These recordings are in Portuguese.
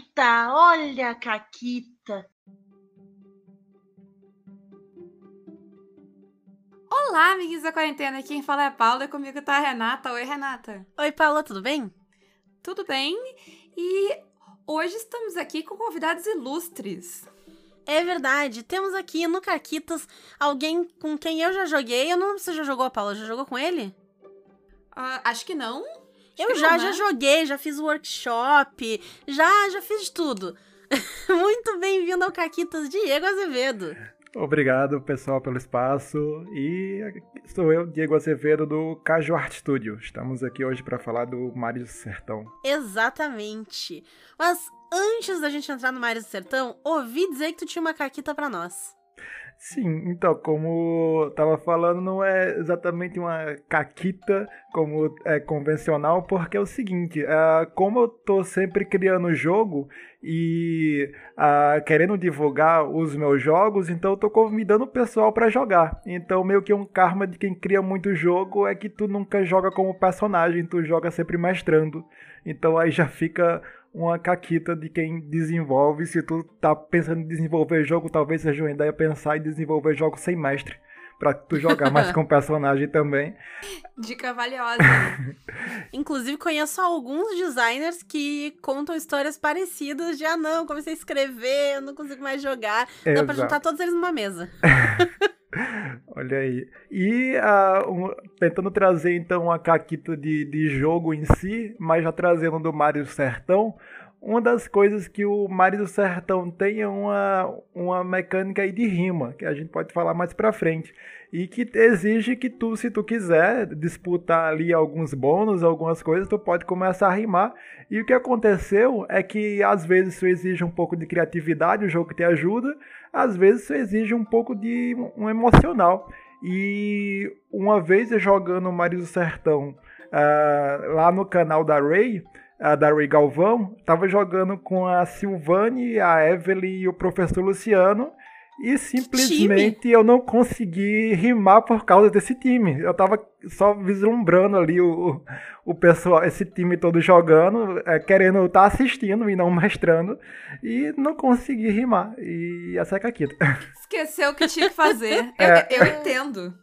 Caquita, olha a Caquita. Olá, amiguinhos da quarentena. Quem fala é a Paula e comigo tá a Renata. Oi, Renata. Oi, Paula, tudo bem? Tudo bem? E hoje estamos aqui com convidados ilustres. É verdade, temos aqui no Caquitas alguém com quem eu já joguei. Eu não sei se você já jogou a Paula, já jogou com ele? Uh, acho que não. Eu já, não, já né? joguei, já fiz workshop, já, já fiz de tudo. Muito bem-vindo ao Caquitas, Diego Azevedo. Obrigado, pessoal, pelo espaço. E sou eu, Diego Azevedo, do Caju Art Studio. Estamos aqui hoje para falar do Mares do Sertão. Exatamente. Mas antes da gente entrar no Mares do Sertão, ouvi dizer que tu tinha uma caquita para nós. Sim, então, como eu tava falando, não é exatamente uma caquita como é convencional, porque é o seguinte, uh, como eu tô sempre criando jogo e uh, querendo divulgar os meus jogos, então eu tô convidando o pessoal para jogar. Então, meio que um karma de quem cria muito jogo é que tu nunca joga como personagem, tu joga sempre mestrando. Então aí já fica uma caquita de quem desenvolve. Se tu tá pensando em desenvolver jogo, talvez seja uma ideia pensar em desenvolver jogo sem mestre. Pra tu jogar mais com personagem também. Dica valiosa. Inclusive, conheço alguns designers que contam histórias parecidas de ah não, comecei a escrever, eu não consigo mais jogar. Dá Exato. pra juntar todos eles numa mesa. Olha aí. E uh, um, tentando trazer então a caquita de, de jogo em si, mas já trazendo do Mario Sertão, uma das coisas que o Mario do Sertão tem é uma, uma mecânica aí de rima, que a gente pode falar mais pra frente. E que exige que tu, se tu quiser disputar ali alguns bônus, algumas coisas, tu pode começar a rimar. E o que aconteceu é que às vezes isso exige um pouco de criatividade, o jogo te ajuda, às vezes isso exige um pouco de um emocional. E uma vez jogando Mario do Sertão uh, lá no canal da Ray, a da Ray Galvão, tava jogando com a Silvane, a Evelyn e o professor Luciano. E simplesmente eu não consegui rimar por causa desse time. Eu tava só vislumbrando ali o, o pessoal, esse time todo jogando, é, querendo estar tá assistindo e não mestrando, e não consegui rimar. E essa é a caquita. Esqueceu o que tinha que fazer. É. Eu, eu entendo.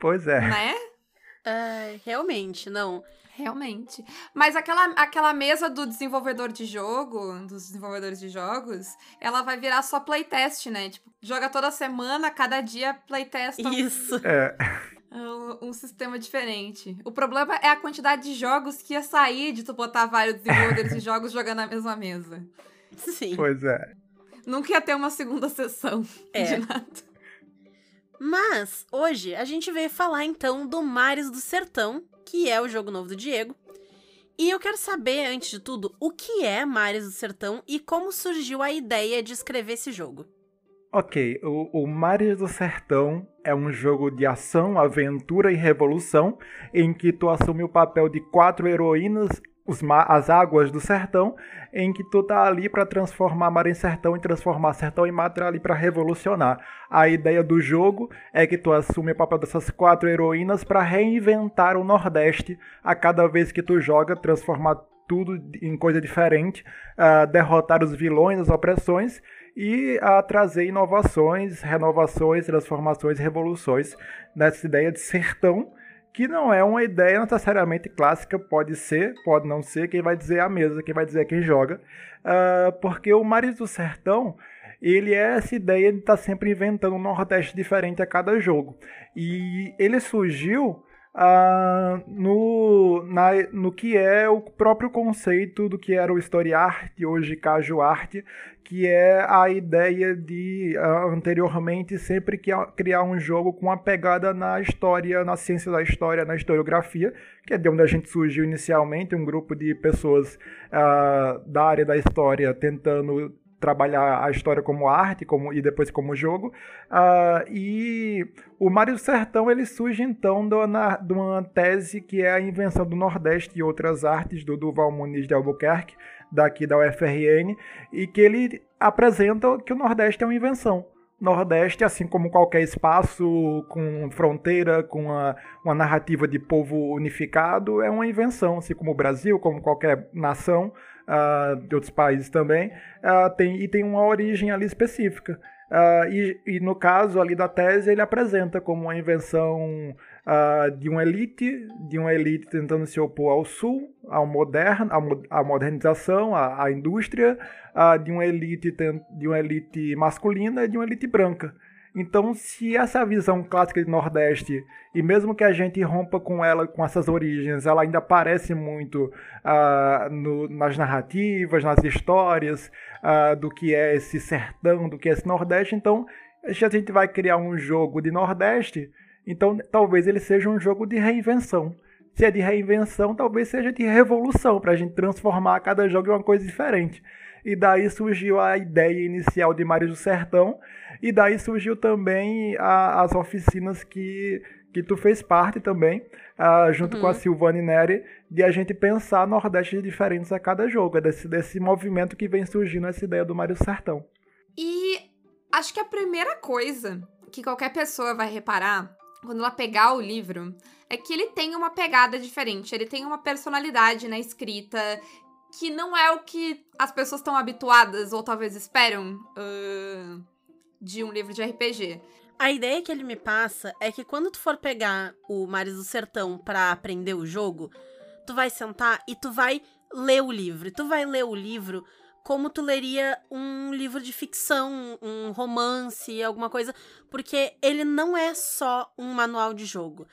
Pois é. Né? É, realmente, não. Realmente. Mas aquela, aquela mesa do desenvolvedor de jogo, dos desenvolvedores de jogos, ela vai virar só playtest, né? Tipo, joga toda semana, cada dia playtesta Isso. É. um, um sistema diferente. O problema é a quantidade de jogos que ia sair de tu botar vários desenvolvedores de jogos jogando na mesma mesa. Sim. Pois é. Nunca ia ter uma segunda sessão É. de nada. Mas hoje a gente veio falar então do Mares do Sertão, que é o jogo novo do Diego. E eu quero saber, antes de tudo, o que é Mares do Sertão e como surgiu a ideia de escrever esse jogo. Ok, o, o Mares do Sertão é um jogo de ação, aventura e revolução, em que tu assume o papel de quatro heroínas, as águas do sertão, em que tu tá ali para transformar mar em sertão e transformar sertão em mar ali para revolucionar. A ideia do jogo é que tu assume o papel dessas quatro heroínas para reinventar o Nordeste a cada vez que tu joga, transformar tudo em coisa diferente, ah, derrotar os vilões, as opressões e a trazer inovações, renovações, transformações, revoluções nessa ideia de sertão, que não é uma ideia necessariamente clássica, pode ser, pode não ser, quem vai dizer é a mesa, quem vai dizer é quem joga, Ah, porque o Mares do Sertão, ele é essa ideia de estar sempre inventando um Nordeste diferente a cada jogo. E ele surgiu no, na, no que é o próprio conceito do que era o Story Art, hoje Caju Art, que é a ideia de anteriormente sempre criar um jogo com uma pegada na história, na ciência da história, na historiografia, que é de onde a gente surgiu inicialmente, um grupo de pessoas ah, da área da história tentando trabalhar a história como arte como, e depois como jogo. Ah, e o Mário do Sertão ele surge então do- na- de uma tese que é a invenção do Nordeste e outras artes do Duval Muniz de Albuquerque, daqui da UFRN, e que ele apresenta que o Nordeste é uma invenção. Nordeste, assim como qualquer espaço com fronteira, com uma, uma narrativa de povo unificado, é uma invenção, assim como o Brasil, como qualquer nação, uh, de outros países também, uh, tem, e tem uma origem ali específica. Uh, e, e, no caso ali da tese, ele apresenta como uma invenção de uma elite, de uma elite tentando se opor ao sul, ao moderno, à modernização, à, à indústria, de uma elite de uma elite masculina e de uma elite branca. Então, se essa visão clássica de Nordeste, e mesmo que a gente rompa com ela, com essas origens, ela ainda aparece muito uh, no, nas narrativas, nas histórias uh, do que é esse sertão, do que é esse Nordeste, então se a gente vai criar um jogo de Nordeste, então talvez ele seja um jogo de reinvenção. Se é de reinvenção, talvez seja de revolução, para a gente transformar cada jogo em uma coisa diferente. E daí surgiu a ideia inicial de Mares do Sertão, e daí surgiu também a, as oficinas que, que tu fez parte também, uh, junto uhum. com a uhum. Silvane Neri, de a gente pensar Nordeste diferentes a cada jogo. É desse, desse movimento que vem surgindo essa ideia do Mário Sertão. E acho que a primeira coisa que qualquer pessoa vai reparar quando ela pegar o livro é que ele tem uma pegada diferente, ele tem uma personalidade na escrita que não é o que as pessoas estão habituadas ou talvez esperam. Uh de um livro de RPG. A ideia que ele me passa é que quando tu for pegar o Mares do Sertão para aprender o jogo, tu vai sentar e tu vai ler o livro. E tu vai ler o livro como tu leria um livro de ficção, um romance, alguma coisa, porque ele não é só um manual de jogo.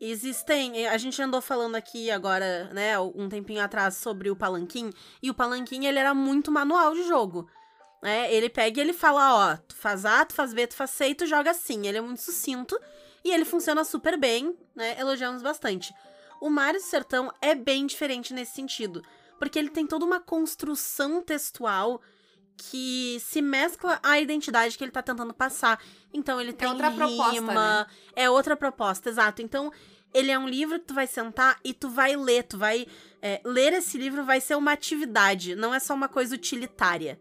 Existem, a gente andou falando aqui agora, né, um tempinho atrás sobre o Palanquim, e o Palanquim ele era muito manual de jogo. É, ele pega e ele fala, ó, tu faz A, tu faz B, tu faz C e tu joga assim. Ele é muito sucinto e ele funciona super bem, né? Elogiamos bastante. O Mario Sertão é bem diferente nesse sentido, porque ele tem toda uma construção textual que se mescla à identidade que ele tá tentando passar. Então ele é tem outra rima, proposta, né? é outra proposta, exato. Então ele é um livro que tu vai sentar e tu vai ler, tu vai é, ler esse livro vai ser uma atividade, não é só uma coisa utilitária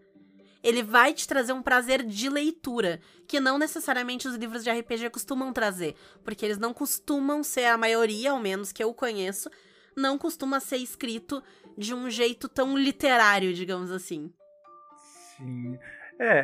ele vai te trazer um prazer de leitura, que não necessariamente os livros de RPG costumam trazer, porque eles não costumam ser, a maioria, ao menos que eu conheço, não costuma ser escrito de um jeito tão literário, digamos assim. Sim. É, é,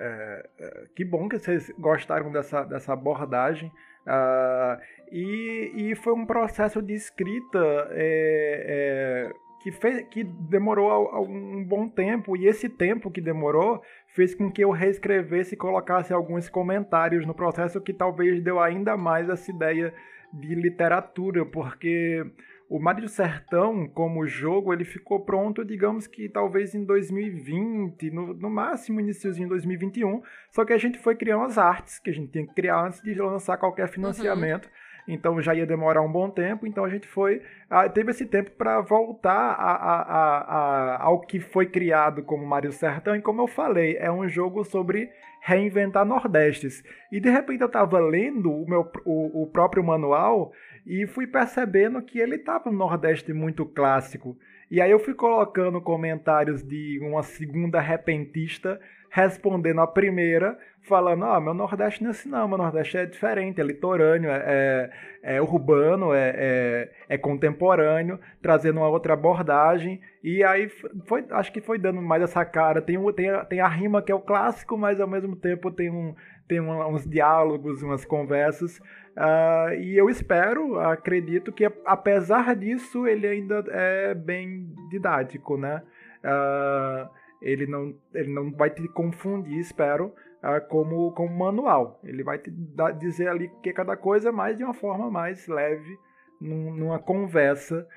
é, é que bom que vocês gostaram dessa, dessa abordagem. Uh, e, e foi um processo de escrita é, é, que, fez, que demorou um bom tempo, e esse tempo que demorou fez com que eu reescrevesse e colocasse alguns comentários no processo que talvez deu ainda mais essa ideia de literatura, porque o Mar do Sertão, como jogo, ele ficou pronto, digamos que talvez em 2020, no, no máximo iníciozinho em 2021, só que a gente foi criando as artes que a gente tinha que criar antes de lançar qualquer financiamento. Uhum então já ia demorar um bom tempo, então a gente foi. Ah, teve esse tempo para voltar a, a, a, ao que foi criado como Mario Sertão, e como eu falei, é um jogo sobre reinventar Nordestes. E de repente eu estava lendo o, meu, o, o próprio manual e fui percebendo que ele estava no Nordeste muito clássico. E aí eu fui colocando comentários de uma segunda repentista respondendo a primeira, falando: Ah, meu Nordeste não é assim, não. Meu Nordeste é diferente, é litorâneo, é, é, é urbano, é, é, é, contemporâneo, trazendo uma outra abordagem. E aí, foi, acho que foi dando mais essa cara. Tem, tem, tem a rima que é o clássico, mas ao mesmo tempo tem, um, tem uns diálogos, umas conversas. Uh, e eu espero, acredito que apesar disso, ele ainda é bem didático, né? Uh, ele não, ele não vai te confundir, espero, uh, como, como manual. Ele vai te dar, dizer ali que cada coisa, mas de uma forma mais leve, num, numa conversa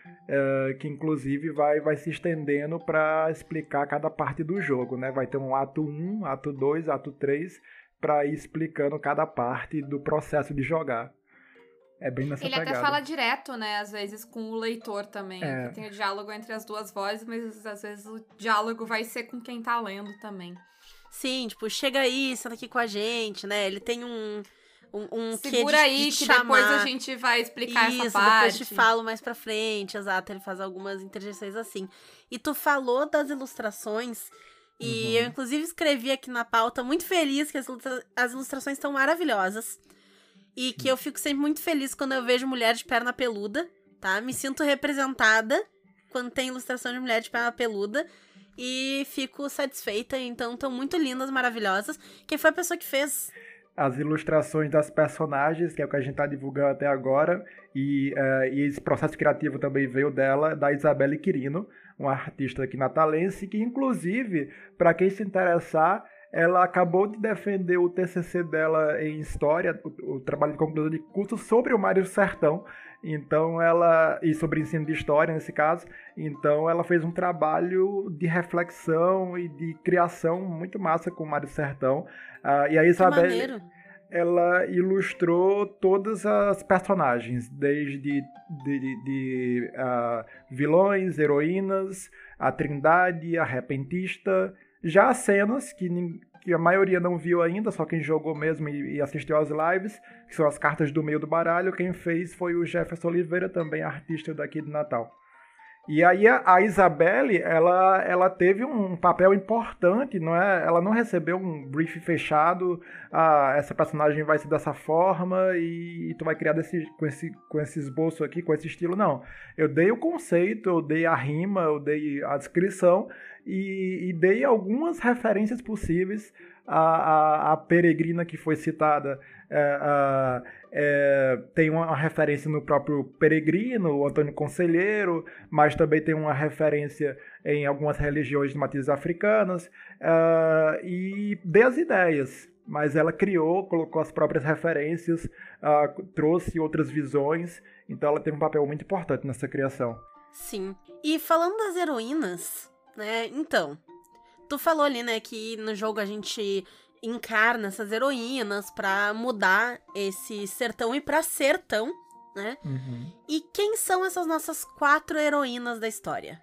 que inclusive vai, vai se estendendo para explicar cada parte do jogo. Né? Vai ter um ato 1, ato 2, ato 3, para ir explicando cada parte do processo de jogar. É bem nessa Ele pegada. até fala direto, né? Às vezes com o leitor também. É. Tem o diálogo entre as duas vozes, mas às vezes o diálogo vai ser com quem tá lendo também. Sim, tipo, chega aí, senta aqui com a gente, né? Ele tem um. Um, um Segura de, aí, de que chamar. depois a gente vai explicar Isso, essa parte. depois te falo mais pra frente, exato. Ele faz algumas interjeições assim. E tu falou das ilustrações. E uhum. eu, inclusive, escrevi aqui na pauta, muito feliz que as, as ilustrações estão maravilhosas. E que eu fico sempre muito feliz quando eu vejo mulher de perna peluda, tá? Me sinto representada. quando tem ilustração de mulher de perna peluda. E fico satisfeita, então estão muito lindas, maravilhosas. Quem foi a pessoa que fez? As ilustrações das personagens, que é o que a gente está divulgando até agora, e, uh, e, esse processo criativo também veio dela, da Isabelle Quirino, uma artista aqui natalense, que inclusive, para quem se interessar, ela acabou de defender o TCC dela em História, o, o trabalho de conclusão de curso sobre o Mário Sertão, então ela e sobre ensino de história nesse caso, então ela fez um trabalho de reflexão e de criação muito massa com o Mário Sertão. Uh, e a Isabel ela ilustrou todas as personagens, desde de, de, de uh, vilões, heroínas, a Trindade, a Repentista, já cenas que que a maioria não viu ainda, só quem jogou mesmo e, e, assistiu às lives, que são as cartas do meio do baralho. Quem fez foi o Jefferson Oliveira, também artista daqui de Natal. E aí a, a Isabelle, ela, ela teve um papel importante, não é? Ela não recebeu um brief fechado, ah, essa personagem vai ser dessa forma e, e tu vai criar desse, com, esse, com esse esboço aqui, com esse estilo, não. Eu dei o conceito, eu dei a rima, eu dei a descrição e, e dei algumas referências possíveis à, à, à peregrina que foi citada. É, é, tem uma referência no próprio Peregrino, o Antônio Conselheiro, mas também tem uma referência em algumas religiões de matrizes africanas, é, e dei as ideias, mas ela criou, colocou as próprias referências, trouxe outras visões, então ela teve um papel muito importante nessa criação. Sim. E falando das heroínas, né? Então, tu falou ali, né, que no jogo a gente encarna essas heroínas para mudar esse sertão e para sertão, né? Uhum. E quem são essas nossas quatro heroínas da história?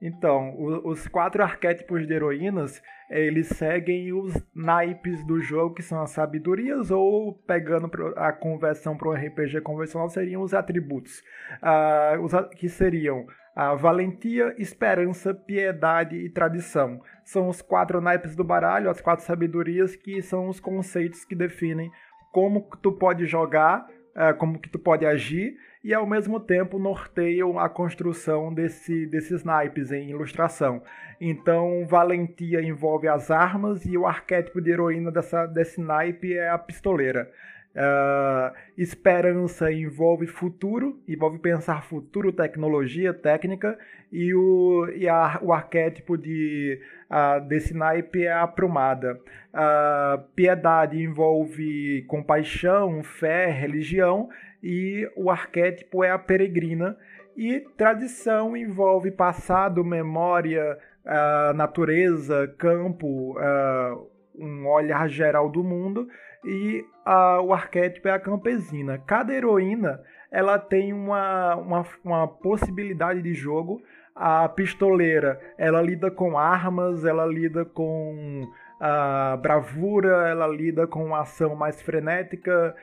Então, o, os quatro arquétipos de heroínas, eles seguem os naipes do jogo, que são as sabedorias, ou pegando a conversão para um RPG convencional, seriam os atributos, uh, os, que seriam a valentia, esperança, piedade e tradição. São os quatro naipes do baralho, as quatro sabedorias, que são os conceitos que definem como tu pode jogar, é, como que tu pode agir, e ao mesmo tempo norteiam a construção desse, desses naipes em ilustração. Então, valentia envolve as armas e o arquétipo de heroína dessa, desse naipe é a pistoleira. Uh, esperança envolve futuro, envolve pensar futuro, tecnologia, técnica, e o, e a, o arquétipo de, uh, desse naipe é a aprumada. Uh, piedade envolve compaixão, fé, religião, e o arquétipo é a peregrina. E tradição envolve passado, memória, natureza, campo, um olhar geral do mundo e a, o arquétipo é a campesina. Cada heroína ela tem uma, uma, uma possibilidade de jogo. A pistoleira ela lida com armas, ela lida com a bravura, ela lida com uma ação mais frenética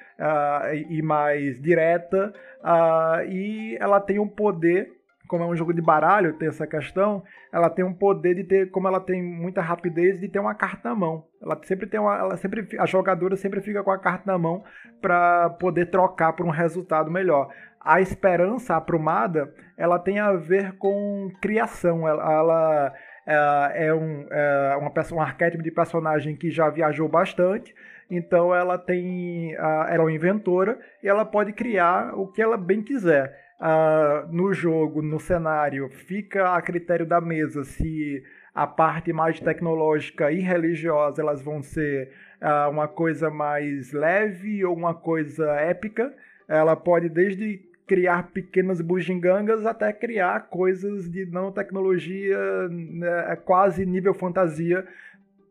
e mais direta, uh, e ela tem um poder como é um jogo de baralho, tem essa questão, ela tem um poder de ter, como ela tem muita rapidez, de ter uma carta na mão. Ela sempre tem uma, ela sempre, a jogadora sempre fica com a carta na mão para poder trocar por um resultado melhor. A esperança aprumada, ela tem a ver com criação. Ela, ela é, é um, é uma um arquétipo de personagem que já viajou bastante. Então ela tem, ela é uma inventora e ela pode criar o que ela bem quiser uh, no jogo, no cenário, fica a critério da mesa se a parte mais tecnológica e religiosa elas vão ser uh, uma coisa mais leve ou uma coisa épica. Ela pode desde criar pequenas bugigangas até criar coisas de nanotecnologia né, quase nível fantasia,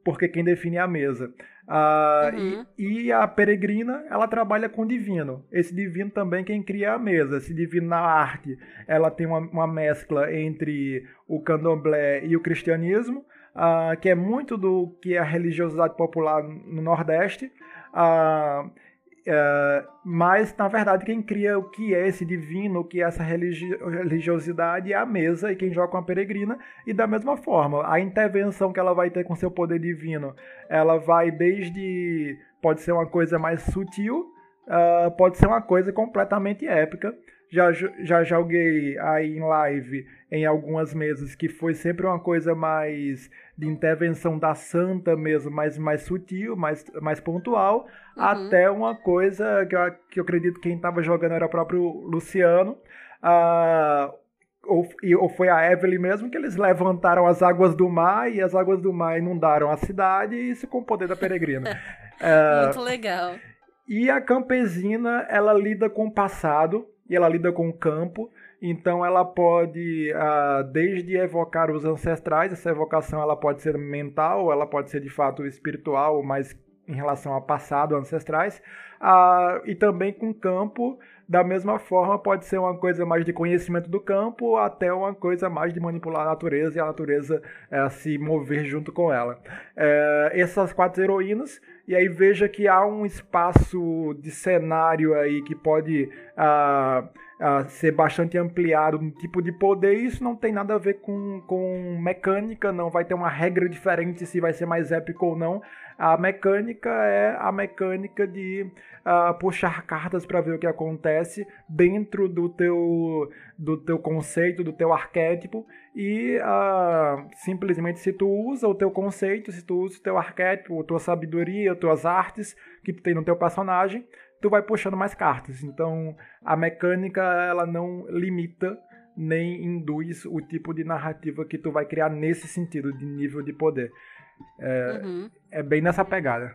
porque quem define é a mesa. Uh, uhum. e, e, a peregrina, ela trabalha com divino. Esse divino também quem cria a mesa. Esse divino na arte, ela tem uma, uma mescla entre o candomblé e o cristianismo, uh, que é muito do que é a religiosidade popular no Nordeste. Uh, Uh, mas, na verdade, quem cria o que é esse divino, o que é essa religi religiosidade é a mesa e quem joga com a peregrina. E da mesma forma, a intervenção que ela vai ter com seu poder divino, ela vai desde. pode ser uma coisa mais sutil, uh, pode ser uma coisa completamente épica. Já, já joguei aí em live em algumas mesas que foi sempre uma coisa mais de intervenção da santa mesmo, mais, mais sutil, mais, mais pontual, uhum. até uma coisa que eu, que eu acredito que quem estava jogando era o próprio Luciano. Uh, ou, ou foi a Evelyn mesmo, que eles levantaram as águas do mar e as águas do mar inundaram a cidade, e isso com o poder da peregrina. é, Muito legal. E a campesina, ela lida com o passado e ela lida com o campo. Então ela pode, uh, desde evocar os ancestrais, essa evocação ela pode ser mental, ela pode ser de fato espiritual, mas em relação ao passado, ancestrais, uh, e também com o campo, da mesma forma, pode ser uma coisa mais de conhecimento do campo, até uma coisa mais de manipular a natureza e a natureza uh, se mover junto com ela. Eh, essas quatro heroínas e aí veja que há um espaço de cenário aí que pode uh, uh, ser bastante ampliado no tipo de poder. E isso não tem nada a ver com, com mecânica, não vai ter uma regra diferente se vai ser mais épico ou não. A mecânica é a mecânica de uh, puxar cartas para ver o que acontece dentro do teu, do teu conceito, do teu arquétipo e uh, simplesmente se tu usa o teu conceito, se tu usa o teu arquétipo, tua sabedoria, tuas artes que tu tem no teu personagem, tu vai puxando mais cartas. Então a mecânica ela não limita nem induz o tipo de narrativa que tu vai criar nesse sentido de nível de poder. É, uhum. é bem nessa pegada.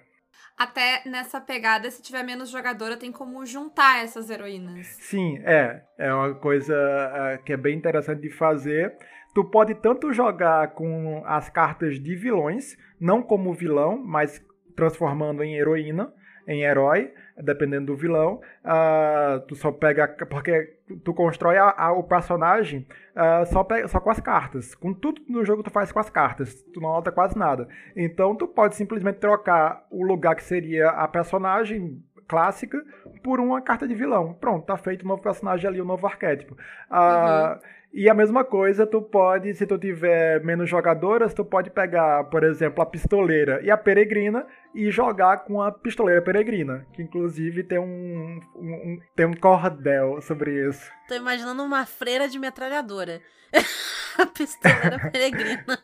Até nessa pegada, se tiver menos jogadora, tem como juntar essas heroínas. Sim, é. É uma coisa é, que é bem interessante de fazer. Tu pode tanto jogar com as cartas de vilões, não como vilão, mas transformando em heroína, em herói, dependendo do vilão. Uh, tu só pega. Porque tu constrói a, a, o personagem uh, só, pega, só com as cartas. Com tudo no jogo tu faz com as cartas. Tu não nota quase nada. Então tu pode simplesmente trocar o lugar que seria a personagem clássica por uma carta de vilão. Pronto, tá feito um novo personagem ali, um novo arquétipo. Uh, uhum. E a mesma coisa, tu pode, se tu tiver menos jogadoras, tu pode pegar, por exemplo, a pistoleira e a peregrina e jogar com a pistoleira peregrina, que inclusive tem um, um, um tem um cordel sobre isso. Tô imaginando uma freira de metralhadora. a pistoleira peregrina.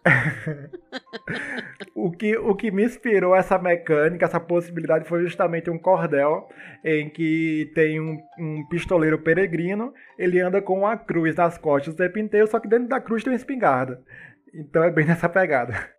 o, que, o que me inspirou essa mecânica, essa possibilidade, foi justamente um cordel em que tem um, um pistoleiro peregrino, ele anda com uma cruz nas costas o tempo inteiro, só que dentro da cruz tem uma espingarda. Então é bem nessa pegada.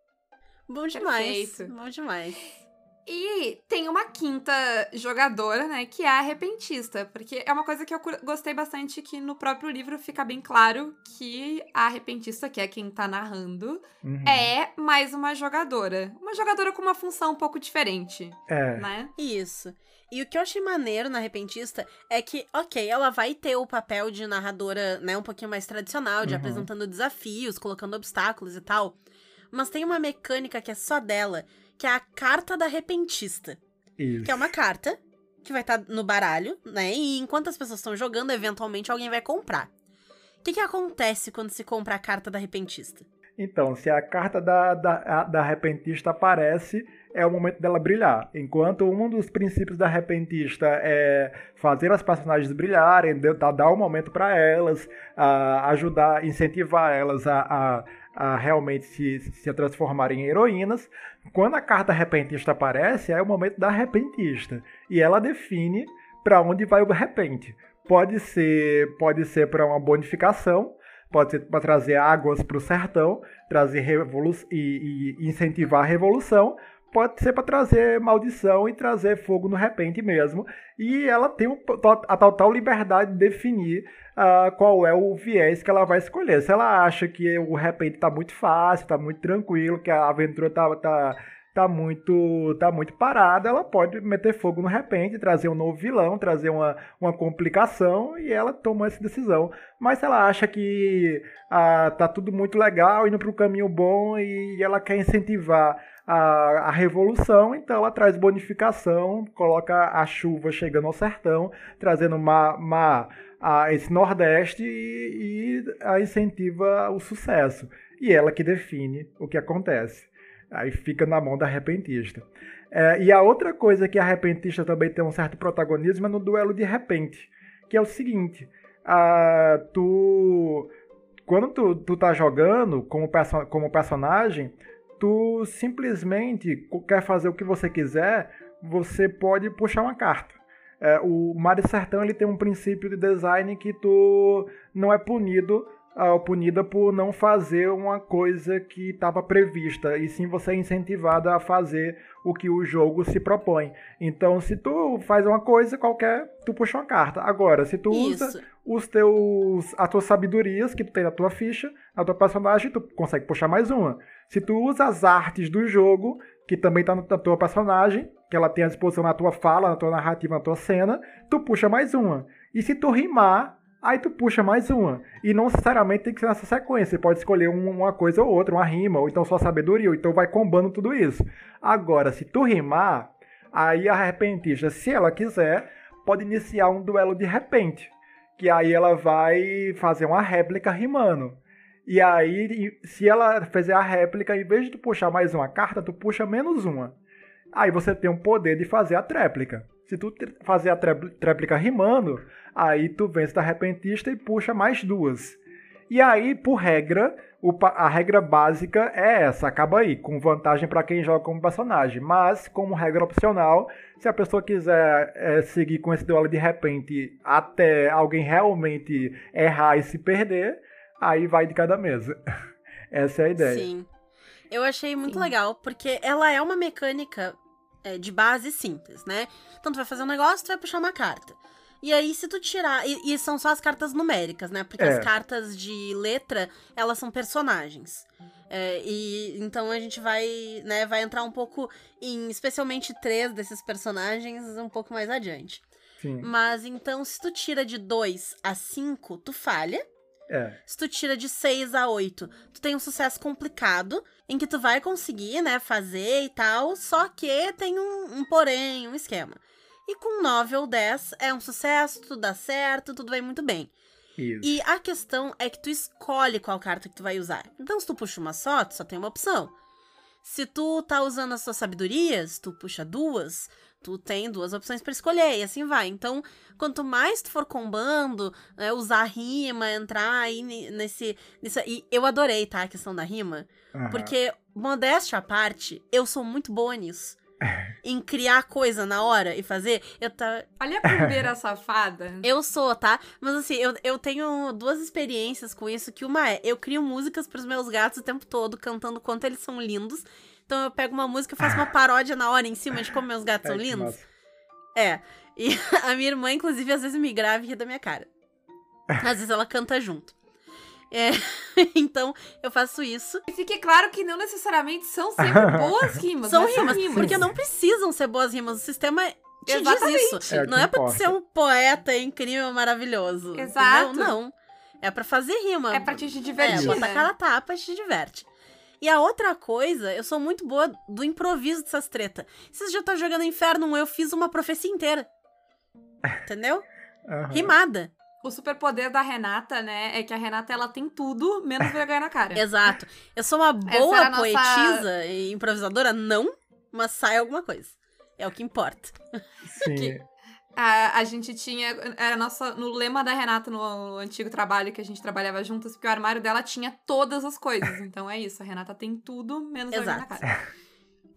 Bom demais. Perfeito. Bom demais. E tem uma quinta jogadora, né, que é a arrepentista, porque é uma coisa que eu gostei bastante que no próprio livro fica bem claro que a arrepentista, que é quem tá narrando, uhum. é mais uma jogadora. Uma jogadora com uma função um pouco diferente, é. né? Isso. E o que eu achei maneiro na Repentista é que, ok, ela vai ter o papel de narradora, né, um pouquinho mais tradicional, de uhum. apresentando desafios, colocando obstáculos e tal. Mas tem uma mecânica que é só dela, que é a carta da repentista. Isso. Que é uma carta que vai estar tá no baralho, né? E enquanto as pessoas estão jogando, eventualmente alguém vai comprar. O que, que acontece quando se compra a carta da repentista? Então, se a carta da, da, da repentista aparece, é o momento dela brilhar. Enquanto um dos princípios da repentista é fazer as personagens brilharem, dar, dar um momento para elas, ajudar, incentivar elas a, a a realmente se, se transformarem em heroínas. Quando a carta repentista aparece, é o momento da repentista. E ela define para onde vai o repente. Pode ser, pode ser para uma bonificação, pode ser para trazer águas para o sertão, trazer e, e incentivar a revolução, pode ser para trazer maldição e trazer fogo no repente mesmo. E ela tem a total liberdade de definir uh, qual é o viés que ela vai escolher. Se ela acha que o repente está muito fácil, está muito tranquilo, que a aventura está tá, tá muito tá muito parada, ela pode meter fogo no repente, trazer um novo vilão, trazer uma, uma complicação e ela toma essa decisão. Mas se ela acha que uh, tá tudo muito legal, indo para o caminho bom e ela quer incentivar a, a revolução, então ela traz bonificação, coloca a chuva chegando ao sertão, trazendo uma, uma a esse Nordeste e, e a incentiva o sucesso. E ela que define o que acontece. Aí fica na mão da repentista. É, e a outra coisa que a repentista também tem um certo protagonismo é no duelo de repente, que é o seguinte: ah, tu. Quando tu, tu tá jogando como, perso como personagem, tu simplesmente quer fazer o que você quiser, você pode puxar uma carta. É, o Mario Sertão ele tem um princípio de design que tu não é punido uh, punida por não fazer uma coisa que estava prevista, e sim você é incentivada a fazer o que o jogo se propõe. Então, se tu faz uma coisa qualquer, tu puxa uma carta. Agora, se tu Isso. usa os teus, as tuas sabedorias que tu tem na tua ficha, na tua personagem, tu consegue puxar mais uma. Se tu usa as artes do jogo, que também tá na tua personagem, que ela tem à disposição na tua fala, na tua narrativa, na tua cena, tu puxa mais uma. E se tu rimar, aí tu puxa mais uma. E não necessariamente tem que ser nessa sequência. Você pode escolher uma coisa ou outra, uma rima, ou então só sabedoria, ou então vai combando tudo isso. Agora, se tu rimar, aí a repentista, se ela quiser, pode iniciar um duelo de repente. Que aí ela vai fazer uma réplica rimando. E aí, se ela fizer a réplica, em vez de tu puxar mais uma carta, tu puxa menos uma. Aí você tem o poder de fazer a tréplica. Se tu fazer a tréplica rimando, aí tu vence da repentista e puxa mais duas. E aí, por regra, a regra básica é essa, acaba aí, com vantagem para quem joga como personagem. Mas, como regra opcional, se a pessoa quiser é, seguir com esse duelo de repente até alguém realmente errar e se perder, aí vai de cada mesa. essa é a ideia. Sim. Eu achei muito Sim. legal, porque ela é uma mecânica é, de base simples, né? Então tu vai fazer um negócio, tu vai puxar uma carta. E aí, se tu tirar. E, e são só as cartas numéricas, né? Porque é. as cartas de letra, elas são personagens. É, e então a gente vai, né, vai entrar um pouco em especialmente três desses personagens um pouco mais adiante. Sim. Mas então, se tu tira de 2 a 5, tu falha. É. Se tu tira de 6 a 8, tu tem um sucesso complicado, em que tu vai conseguir, né, fazer e tal, só que tem um, um porém, um esquema. E com 9 ou 10 é um sucesso, tudo dá certo, tudo vai muito bem. Isso. E a questão é que tu escolhe qual carta que tu vai usar. Então, se tu puxa uma só, tu só tem uma opção. Se tu tá usando as suas sabedorias, tu puxa duas, tu tem duas opções para escolher, e assim vai. Então, quanto mais tu for combando, né, usar rima, entrar aí nesse, nesse. E eu adorei, tá? A questão da rima. Uhum. Porque, modéstia à parte, eu sou muito boa nisso. em criar coisa na hora e fazer, eu tá. Olha a primeira safada. Eu sou, tá? Mas assim, eu, eu tenho duas experiências com isso, que uma é, eu crio músicas pros meus gatos o tempo todo, cantando quanto eles são lindos. Então eu pego uma música e faço uma paródia na hora em cima de como meus gatos é, são lindos. É. E a minha irmã, inclusive, às vezes me grava e ri da minha cara. Às vezes ela canta junto. É, então, eu faço isso. E fique claro que não necessariamente são sempre boas rimas. São rimas, rimas, porque não precisam ser boas rimas. O sistema te Exatamente. diz isso. É não é pra ser um poeta incrível, maravilhoso. Exato. Entendeu? Não. É para fazer rima. É pra te divertir. É, bota né? cara tapa e te diverte. E a outra coisa, eu sou muito boa do improviso dessas tretas. Vocês já estão jogando Inferno 1, eu fiz uma profecia inteira. Entendeu? Uhum. Rimada. O superpoder da Renata, né, é que a Renata ela tem tudo menos vergonha na cara. Exato. Eu sou uma boa poetisa e improvisadora, não, mas sai alguma coisa. É o que importa. Sim. a, a gente tinha. Era nossa, no lema da Renata no antigo trabalho que a gente trabalhava juntas, porque o armário dela tinha todas as coisas. Então é isso, a Renata tem tudo menos vergonha na cara.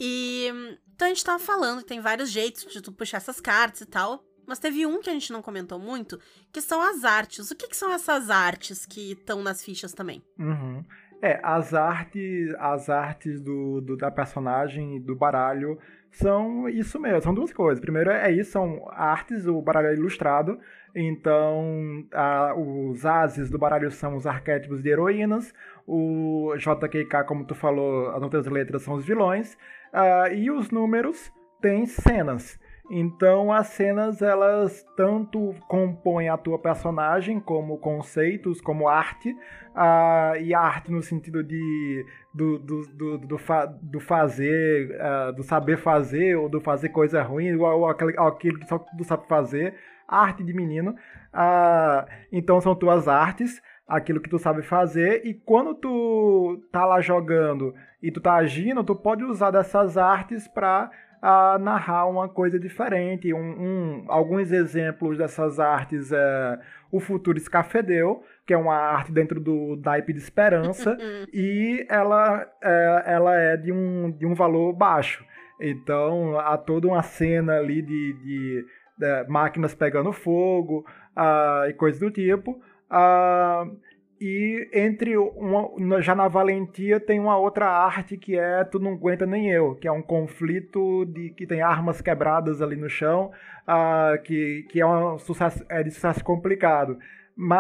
E então a gente tava falando, tem vários jeitos de tu puxar essas cartas e tal. Mas teve um que a gente não comentou muito, que são as artes. O que, que são essas artes que estão nas fichas também? Uhum. É, as artes, as artes do, do, da personagem do baralho são isso mesmo, são duas coisas. Primeiro é isso, são artes, o baralho é ilustrado, então a, os ases do baralho são os arquétipos de heroínas, o JQK, como tu falou, as outras letras são os vilões, uh, e os números têm cenas. Então as cenas elas tanto compõem a tua personagem como conceitos, como arte, uh, e arte no sentido de do, do, do, do, fa, do fazer, uh, do saber fazer ou do fazer coisa ruim, ou, aquele, aquilo que só tu sabe fazer, arte de menino. Uh, então são tuas artes, aquilo que tu sabe fazer, e quando tu tá lá jogando e tu tá agindo, tu pode usar dessas artes para a narrar uma coisa diferente. Um, um, alguns exemplos dessas artes é o futuro escafedeu, que é uma arte dentro do naipe de esperança, e ela é, ela é de, um, de um valor baixo. Então há toda uma cena ali de, de, de máquinas pegando fogo uh, e coisas do tipo. Uh, e entre uma, já na Valentia tem uma outra arte que é Tu Não Aguenta Nem Eu, que é um conflito de que tem armas quebradas ali no chão, uh, que, que é, um sucesso, é de sucesso complicado.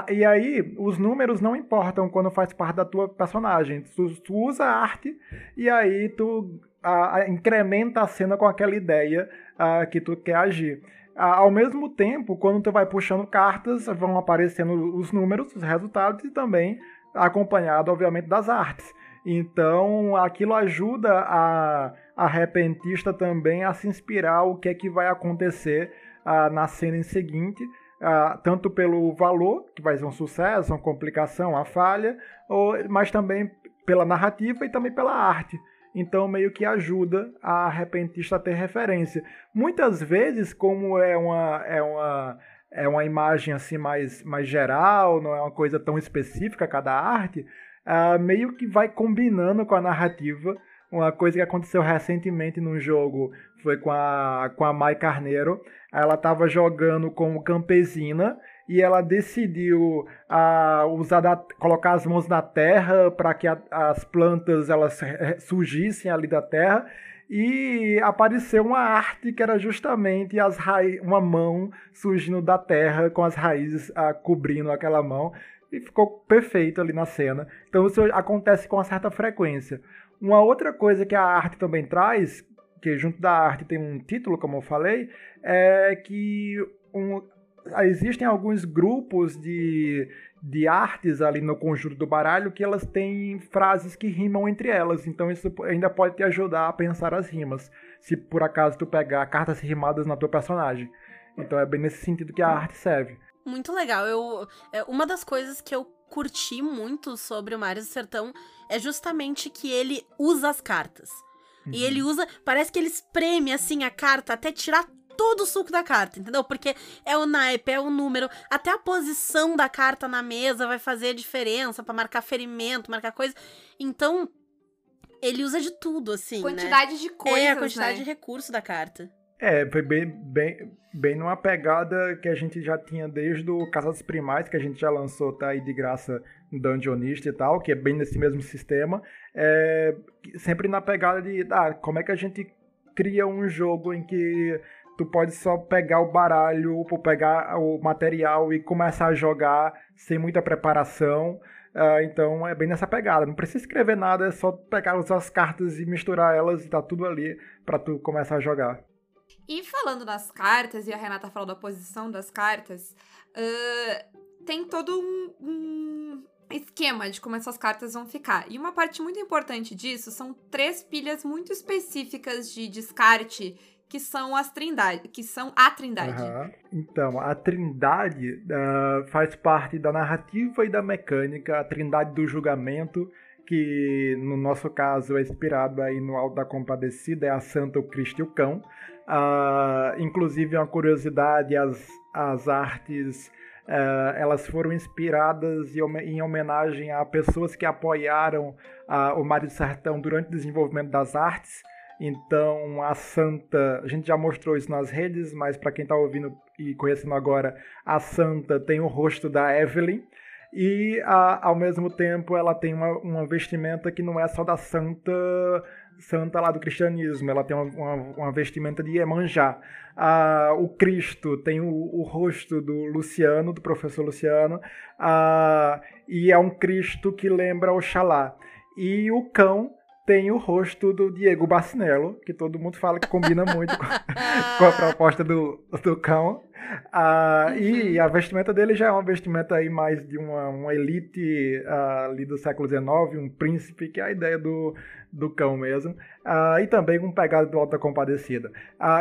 E aí, os números não importam quando faz parte da tua personagem. Tu, tu usa a arte e aí tu a, incrementa a cena com aquela ideia a, que tu quer agir. Ao mesmo tempo, quando tu vai puxando cartas, vão aparecendo os números, os resultados e também acompanhado, obviamente, das artes. Então, aquilo ajuda a, a repentista também a se inspirar o que é que vai acontecer na cena seguinte, tanto pelo valor, que vai ser um sucesso, uma complicação, uma falha, ou, mas também pela narrativa e também pela arte então meio que ajuda a repentista a ter referência. Muitas vezes, como é uma, é uma, é uma imagem assim mais, mais geral, não é uma coisa tão específica cada arte, uh, meio que vai combinando com a narrativa. Uma coisa que aconteceu recentemente num jogo foi com a, com a Mai Carneiro. Ela estava jogando como campesina e ela decidiu a, usar da, colocar as mãos na terra para que a, as plantas elas surgissem ali da terra e apareceu uma arte que era justamente as uma mão surgindo da terra com as raízes a, cobrindo aquela mão e ficou perfeito ali na cena. Então isso acontece com uma certa frequência. Uma outra coisa que a arte também traz, que junto da arte tem um título, como eu falei, é que um, existem alguns grupos de, de artes ali no conjunto do baralho que elas têm frases que rimam entre elas. Então isso ainda pode te ajudar a pensar as rimas, se por acaso tu pegar cartas rimadas na tua personagem. Então é bem nesse sentido que a arte serve. Muito legal. Eu, é, uma das coisas que eu curti muito sobre o Mário do Sertão é justamente que ele usa as cartas. Uhum. E ele usa, parece que ele espreme assim a carta até tirar todo o suco da carta, entendeu? Porque é o naipe, é o número, até a posição da carta na mesa vai fazer diferença para marcar ferimento, marcar coisa. Então, ele usa de tudo, assim. Né? Quantidade né? de coisas. É, a quantidade né? de recurso da carta. É, foi bem, bem, bem numa pegada que a gente já tinha desde o Casas Primais, que a gente já lançou, tá aí de graça no Dungeonista e tal, que é bem nesse mesmo sistema. É, sempre na pegada de, ah, como é que a gente cria um jogo em que tu pode só pegar o baralho, ou pegar o material e começar a jogar sem muita preparação. Uh, então é bem nessa pegada. Não precisa escrever nada, é só pegar as cartas e misturar elas e tá tudo ali para tu começar a jogar. E falando das cartas, e a Renata falou da posição das cartas, uh, tem todo um, um esquema de como essas cartas vão ficar. E uma parte muito importante disso são três pilhas muito específicas de descarte que são as trindade, que são a trindade. Uhum. Então, a trindade uh, faz parte da narrativa e da mecânica, a trindade do julgamento, que no nosso caso é inspirado aí no Alto da Compadecida, é a Santa, o Cristo e o Cão. Uh, inclusive, uma curiosidade, as, as artes... Uh, elas foram inspiradas em homenagem a pessoas que apoiaram o Mário Sertão durante o desenvolvimento das artes. Então, a Santa, a gente já mostrou isso nas redes, mas para quem está ouvindo e conhecendo agora, a Santa tem o rosto da Evelyn. E a, ao mesmo tempo ela tem uma, uma, vestimenta que não é só da santa santa lá do cristianismo, ela tem uma, uma, uma vestimenta de Iemanjá. Ah, o Cristo tem o, o, rosto do Luciano, do professor Luciano, ah, e é um Cristo que lembra Oxalá. E o cão tem o rosto do Diego Bacinello, que todo mundo fala que combina muito com, com, a proposta do, do cão. Ah, uhum. E a vestimenta dele já é uma vestimenta aí mais de uma, uma elite ah, ali do século XIX, um príncipe, que é a ideia do, do cão mesmo. Ah, e também com pegada do Alta Compadecida.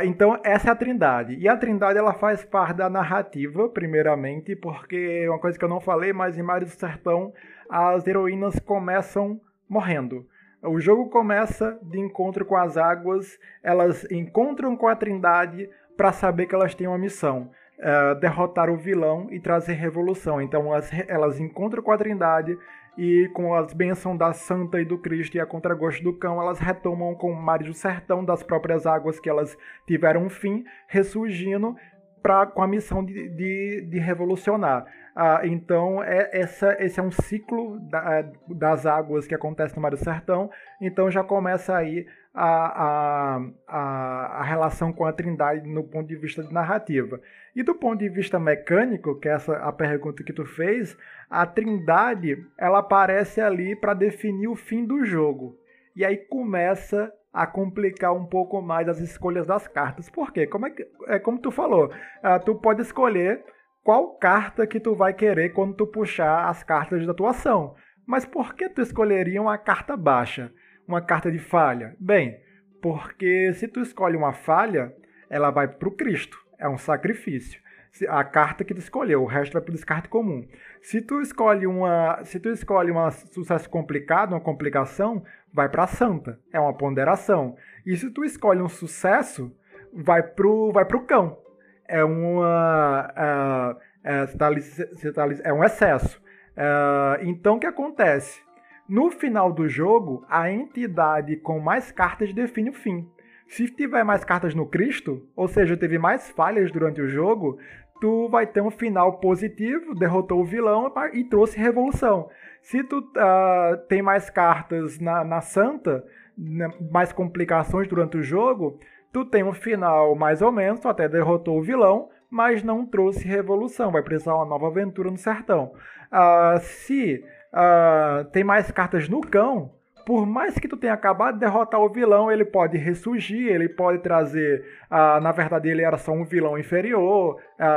Então, essa é a trindade. E a trindade ela faz parte da narrativa, primeiramente, porque é uma coisa que eu não falei, mas em Mares do Sertão as heroínas começam morrendo. O jogo começa de encontro com as águas, elas encontram com a Trindade para saber que elas têm uma missão. uh, derrotar o vilão e trazer revolução. Então elas, encontram com a Trindade e com as bênçãos da Santa e do Cristo e a contragosto do cão, elas retomam com o mar do sertão das próprias águas que elas tiveram um fim, ressurgindo pra, com a missão de, de, de revolucionar. Ah, então, é, essa, esse é um ciclo da, é, das águas que acontece no Mar do Sertão. Então, já começa aí a, a, a, a, relação com a Trindade no ponto de vista de narrativa. E do ponto de vista mecânico, que é essa a pergunta que tu fez, a Trindade ela aparece ali para definir o fim do jogo. E aí começa a complicar um pouco mais as escolhas das cartas. Por quê? Como é, que, é como tu falou, uh, tu pode escolher qual carta que tu vai querer quando tu puxar as cartas da tua ação. Mas por que tu escolheria uma carta baixa? Uma carta de falha? Bem, porque se tu escolhe uma falha, ela vai para o Cristo. É um sacrifício. A carta que tu escolheu, o resto vai para o descarte comum. Se tu escolhe uma, se tu escolhe um sucesso complicado, uma complicação, vai para a santa. É uma ponderação. E se tu escolhe um sucesso, vai pro, vai cão. É uma. É, é, tá tá é um excesso. É, então o que acontece? No final do jogo, a entidade com mais cartas define o fim. Se tiver mais cartas no Cristo, ou seja, teve mais falhas durante o jogo, tu vai ter um final positivo, derrotou o vilão e trouxe revolução. Se tu uh, tem mais cartas na, na Santa, né, mais complicações durante o jogo, tu tem um final mais ou menos, tu até derrotou o vilão, mas não trouxe revolução, vai precisar uma nova aventura no sertão. Uh, se uh, tem mais cartas no cão, por mais que tu tenha acabado de derrotar o vilão, ele pode ressurgir, ele pode trazer. Ah, na verdade, ele era só um vilão inferior,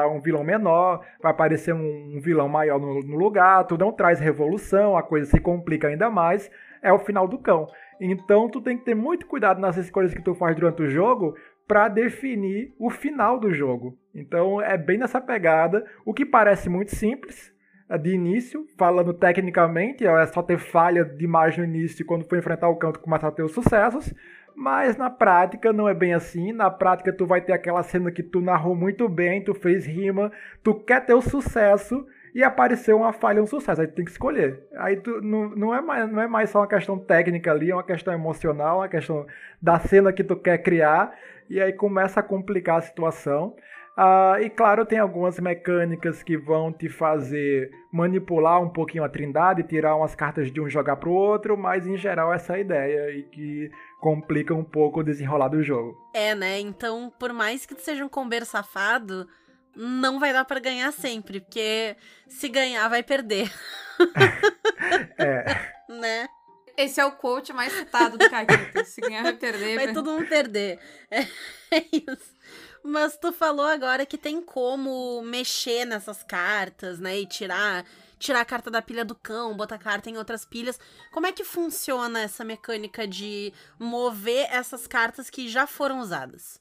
um vilão menor, vai aparecer um, um vilão maior no, no, lugar, tu não traz revolução, a coisa se complica ainda mais. É o final do cão. Então tu tem que ter muito cuidado nas escolhas que tu faz durante o jogo para definir o final do jogo. Então é bem nessa pegada, o que parece muito simples, de início, falando tecnicamente, é só ter falha demais no início e quando for enfrentar o canto começar a ter os sucessos, mas na prática não é bem assim. Na prática tu vai ter aquela cena que tu narrou muito bem, tu fez rima, tu quer ter o sucesso e apareceu uma falha, um sucesso. Aí tu tem que escolher. Aí tu, não, não, é mais, não é mais só uma questão técnica ali, é uma questão emocional, uma questão da cena que tu quer criar. E aí começa a complicar a situação. Ah, e claro, tem algumas mecânicas que vão te fazer manipular um pouquinho a trindade, tirar umas cartas de um jogar pro outro, mas em geral essa é a ideia e que complica um pouco o desenrolar do jogo. É, né? Então, por mais que tu seja um combeiro safado, não vai dar para ganhar sempre, porque se ganhar vai perder. é. né? Esse é o quote mais citado do Caquito. Se ganhar vai perder. Vai todo mundo perder. É, é isso. Mas tu falou agora que tem como mexer nessas cartas, né? E tirar, tirar a carta da pilha do cão, botar a carta em outras pilhas. Como é que funciona essa mecânica de mover essas cartas que já foram usadas?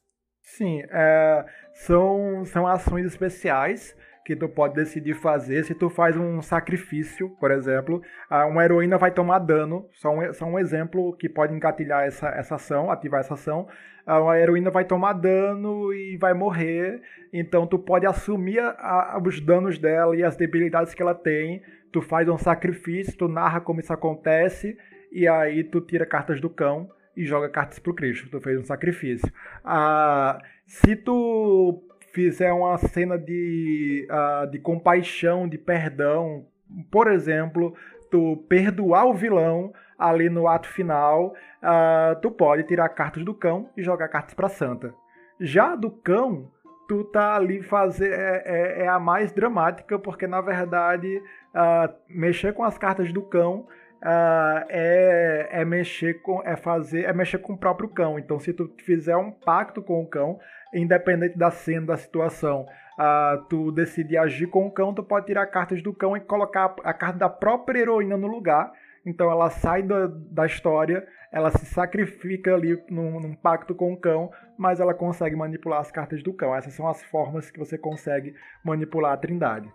Sim, é, são, são ações especiais que tu pode decidir fazer. Se tu faz um sacrifício, por exemplo, uma heroína vai tomar dano. Só um, só um exemplo que pode engatilhar essa, essa ação, ativar essa ação. A heroína vai tomar dano e vai morrer. Então tu pode assumir a, a, os danos dela e as debilidades que ela tem. Tu faz um sacrifício, tu narra como isso acontece. E aí tu tira cartas do cão e joga cartas pro Cristo. Tu fez um sacrifício. Ah, se tu fizer uma cena de, uh, de compaixão, de perdão, por exemplo, tu perdoar o vilão ali no ato final, uh, tu pode tirar cartas do cão e jogar cartas para Santa. Já do cão, tu tá ali fazer é, é, é a mais dramática porque na verdade uh, mexer com as cartas do cão uh, é, é mexer com é fazer é mexer com o próprio cão. Então se tu fizer um pacto com o cão, independente da cena, da situação, uh, tu decidir agir com o cão, tu pode tirar cartas do cão e colocar a carta da própria heroína no lugar. Então ela sai da, da história, ela se sacrifica ali num, num, pacto com o cão, mas ela consegue manipular as cartas do cão. Essas são as formas que você consegue manipular a trindade.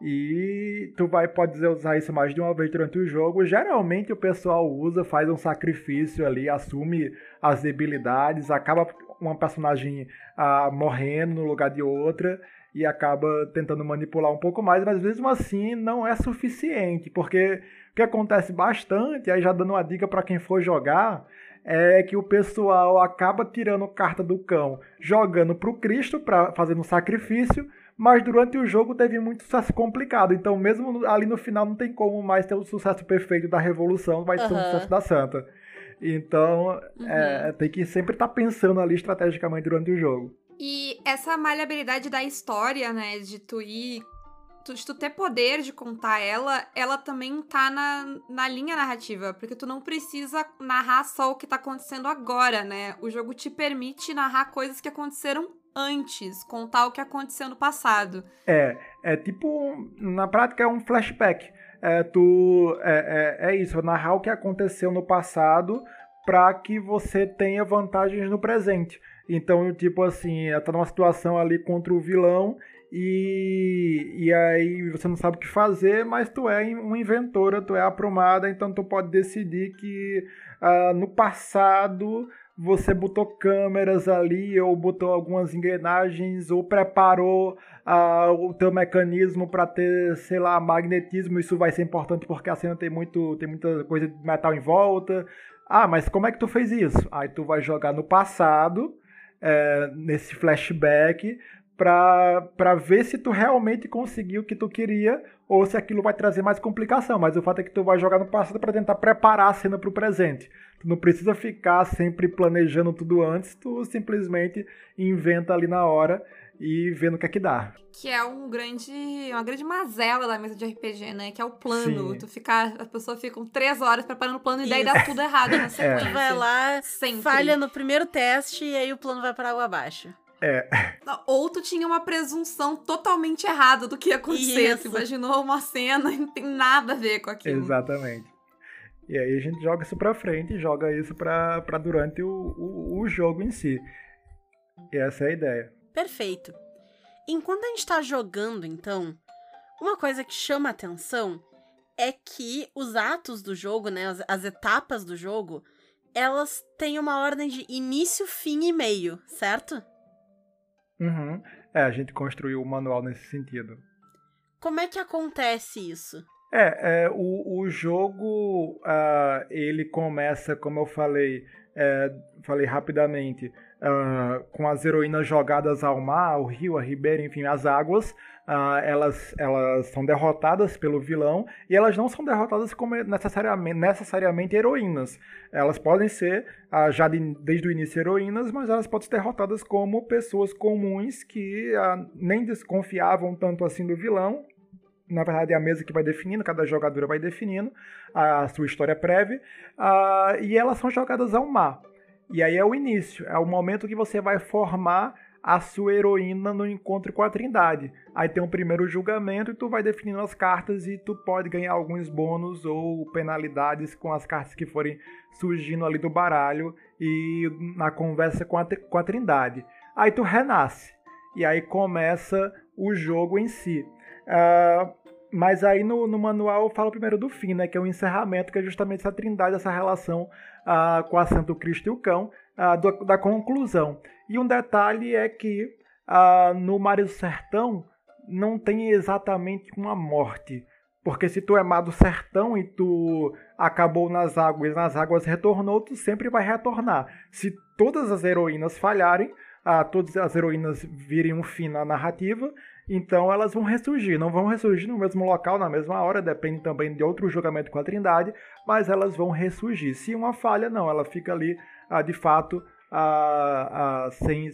E tu vai pode usar isso mais de uma vez durante o jogo. Geralmente o pessoal usa, faz um sacrifício ali, assume as debilidades, acaba uma personagem ah, morrendo no lugar de outra. e acaba tentando manipular um pouco mais, mas mesmo assim não é suficiente, porque o que acontece bastante, aí já dando uma dica para quem for jogar, é que o pessoal acaba tirando carta do cão, jogando pro Cristo para fazendo um sacrifício, mas durante o jogo teve muito sucesso complicado. Então, mesmo ali no final, não tem como mais ter o sucesso perfeito da Revolução, vai ser um sucesso da Santa. Então, uhum. é, tem que sempre estar tá pensando ali estrategicamente durante o jogo. E essa maleabilidade da história, né, de tu ir de tu ter poder de contar ela, ela também tá na, na linha narrativa, porque tu não precisa narrar só o que tá acontecendo agora, né? O jogo te permite narrar coisas que aconteceram antes, contar o que aconteceu no passado. É, é tipo, na prática é um flashback. É, tu, é, é, é isso, narrar o que aconteceu no passado para que você tenha vantagens no presente. Então, tipo assim, tá numa situação ali contra o vilão e, e aí você não sabe o que fazer, mas tu é uma inventora, tu é aprumada, então tu pode decidir que uh, no passado você botou câmeras ali, ou botou algumas engrenagens, ou preparou uh, o teu mecanismo para ter, sei lá, magnetismo. Isso vai ser importante porque a cena tem, muito, tem muita coisa de metal em volta. Ah, mas como é que tu fez isso? Aí tu vai jogar no passado, é, nesse flashback, para ver se tu realmente conseguiu o que tu queria ou se aquilo vai trazer mais complicação. Mas o fato é que tu vai jogar no passado para tentar preparar a cena para o presente. Tu não precisa ficar sempre planejando tudo antes, tu simplesmente inventa ali na hora e vendo o que é que dá. Que é um grande, uma grande mazela da mesa de RPG, né? Que é o plano. Sim. Tu ficar, as pessoas ficam três horas preparando o plano e daí dá tudo errado na sequência. É. Vai lá, Sempre. falha no primeiro teste e aí o plano vai para água abaixo. É. Ou tu tinha uma presunção totalmente errada do que ia acontecer. Tu imaginou uma cena e não tem nada a ver com aquilo. Exatamente. E aí a gente joga isso pra frente e joga isso pra, pra durante o, o, o jogo em si. E essa é a ideia. Perfeito. Enquanto a gente tá jogando, então, uma coisa que chama atenção é que os atos do jogo, né, as, as etapas do jogo, elas têm uma ordem de início, fim e meio, certo? Uhum. É, a gente construiu o manual nesse sentido. Como é que acontece isso? É, é o, o jogo, uh, ele começa, como eu falei, é, falei rapidamente, uh, com as heroínas jogadas ao mar, ao rio, a ribeira, enfim, as águas, uh, elas, elas são derrotadas pelo vilão e elas não são derrotadas como necessariamente, necessariamente heroínas. Elas podem ser, uh, já de, desde o início, heroínas, mas elas podem ser derrotadas como pessoas comuns que nem desconfiavam tanto assim do vilão na verdade é a mesa que vai definindo, cada jogadora vai definindo a sua história prévia, uh, e elas são jogadas ao mar. E aí é o início, é o momento que você vai formar a sua heroína no encontro com a Trindade. Aí tem um primeiro julgamento e tu vai definindo as cartas e tu pode ganhar alguns bônus ou penalidades com as cartas que forem surgindo ali do baralho e na conversa com a, com a Trindade. Aí tu renasce e aí começa o jogo em si. Uh, mas aí no, no, manual eu falo primeiro do fim, né? Que é o encerramento, que é justamente essa trindade, essa relação uh, com a Santo Cristo e o Cão, uh, do, da conclusão. E um detalhe é que no Mar do Sertão não tem exatamente uma morte. Porque se tu é mar do sertão e tu acabou nas águas, nas águas retornou, tu sempre vai retornar. Se todas as heroínas falharem, todas as heroínas virem um fim na narrativa, então elas vão ressurgir, não vão ressurgir no mesmo local, na mesma hora, depende também de outro julgamento com a Trindade, mas elas vão ressurgir. Se uma falha, não, ela fica ali ah, de fato ah, ah, sem,